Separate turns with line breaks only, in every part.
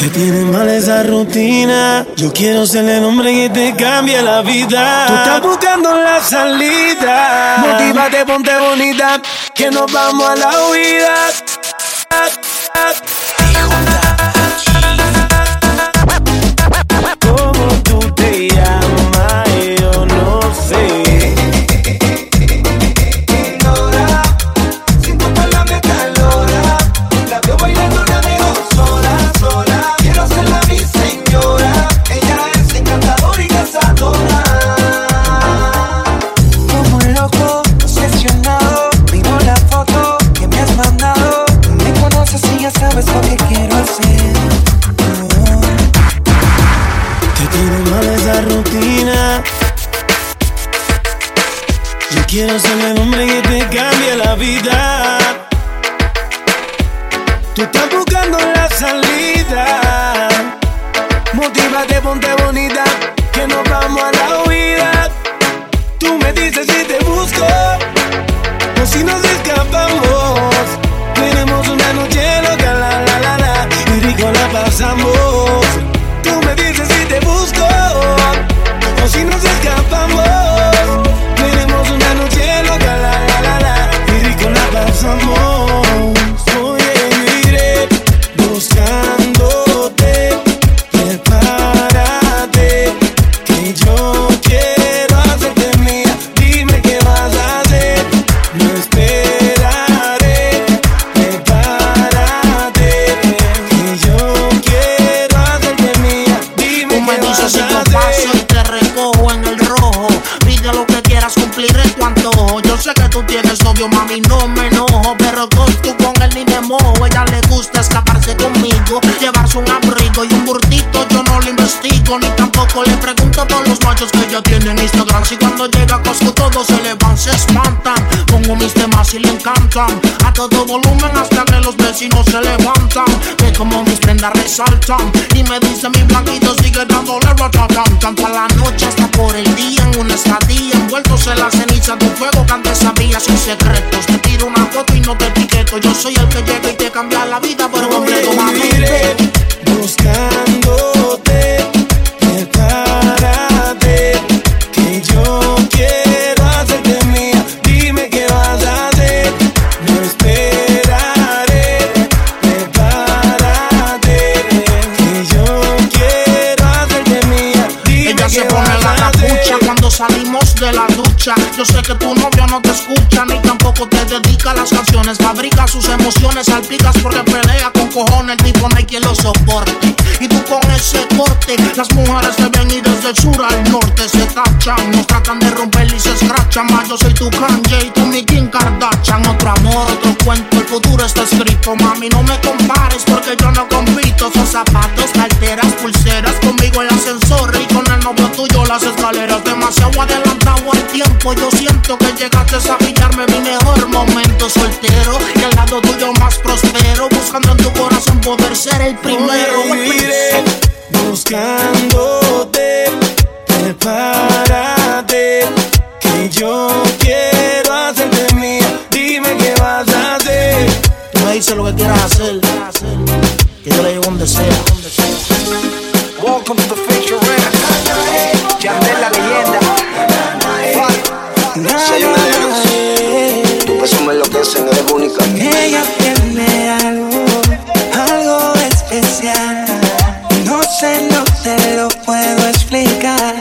Te tiene mal esa rutina. Yo quiero ser el hombre que te cambie la vida. Tú estás buscando la salida. Motívate, ponte bonita. Que nos vamos a la huida. Vida. Tú estás buscando la salida. Motívate, ponte bonita. Yo
sé que tú tienes novio, mami, no me enojo. Pero con tú con él ni me mojo. Ella le gusta escaparse conmigo, llevarse un abrigo y un burtito. Yo no lo investigo, ni tampoco le pregunto por los machos que ella tiene en Instagram. Si cuando llega a Costco todos se le van, se espantan. Pongo mis temas y le encantan. Todo volumen hasta que los vecinos se levantan. Ve como mis prendas resaltan. Y me dice mi blanquito sigue dándole ratatam. Para la noche hasta por el día en una estadía. Envueltos en la ceniza de un fuego que antes sabía sin secretos. Te tiro una foto y no te etiqueto. Yo soy el que llega y te cambia la vida por completo, mami.
Yo
sé que tu novio no te escucha ni tampoco te dedica las canciones. Fabrica sus emociones, salpicas porque pelea con cojones. El tipo no hay quien lo soporte. Y tú con ese corte, las mujeres te ven y desde el sur al norte se tachan. Nos tratan de romper y se escrachan. Más yo soy tu Kanye y tú mi Kim Kardashian. Otro amor, otro cuento, el futuro está escrito. Mami, no me compares porque yo no compito. Son zapatos, tiempo. Yo siento que llegaste a pillarme mi mejor momento soltero. Y al lado tuyo más prospero. Buscando en tu corazón poder ser el primero.
Buscándote, prepárate, que yo quiero hacerte mía. Dime qué vas a hacer.
Tú me dices lo que quieras hacer. Que yo le llevo donde sea.
Welcome to the Future
puedo explicar.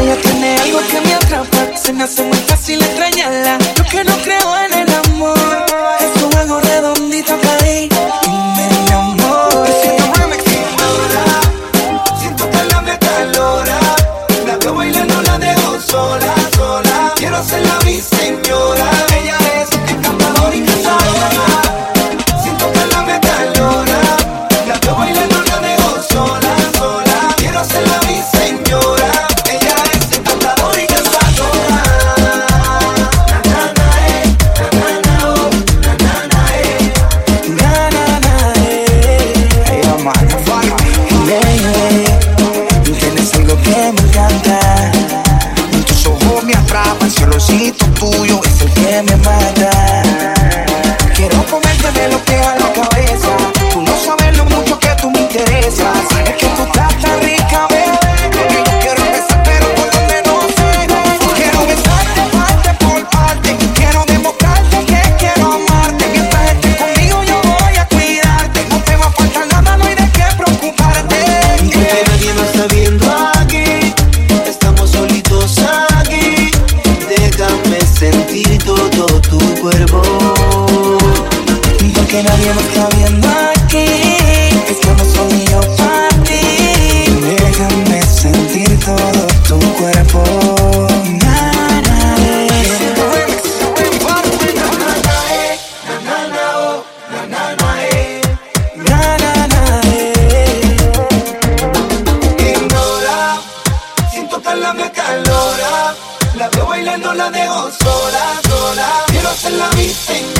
Ella tiene algo que me atrapa, se me hace muy fácil extrañarla. Yo que no creo en el amor, es un juego redondito caí.
Sola, sola, quiero hacerla Quiero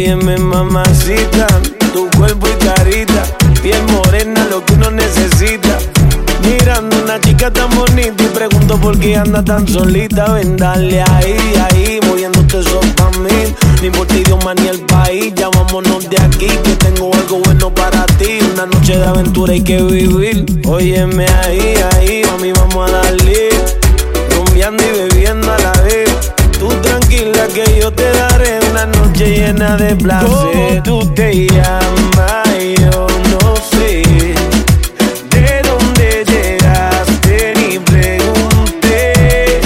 Óyeme, mamacita, tu cuerpo y carita, piel morena, lo que uno necesita. Mirando una chica tan bonita y pregunto por qué anda tan solita. Ven, dale ahí, ahí, moviéndote eso pa' mí. Ni por ti, idioma ni el país, ya vámonos de aquí. Que tengo algo bueno para ti. Una noche de aventura hay que vivir. Óyeme ahí, ahí, mami, vamos a darle. Rumbeando y bebiendo a la vez. Tranquila que yo te daré una noche llena de placer. tú te llamas? Yo no sé. ¿De dónde llegaste? Ni pregunté.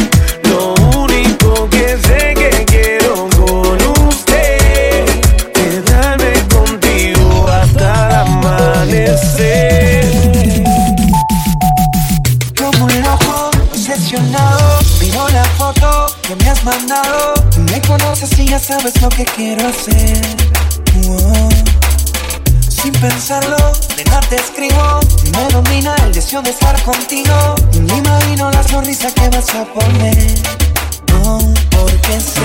Lo único que sé que quiero con usted quedarme contigo hasta el amanecer.
Como un loco, obsesionado Miro la foto que me has mandado sabes lo que quiero hacer. Sin pensarlo, nena te escribo. Me domina el deseo de estar contigo. Me imagino la sonrisa que vas a poner. No, porque sé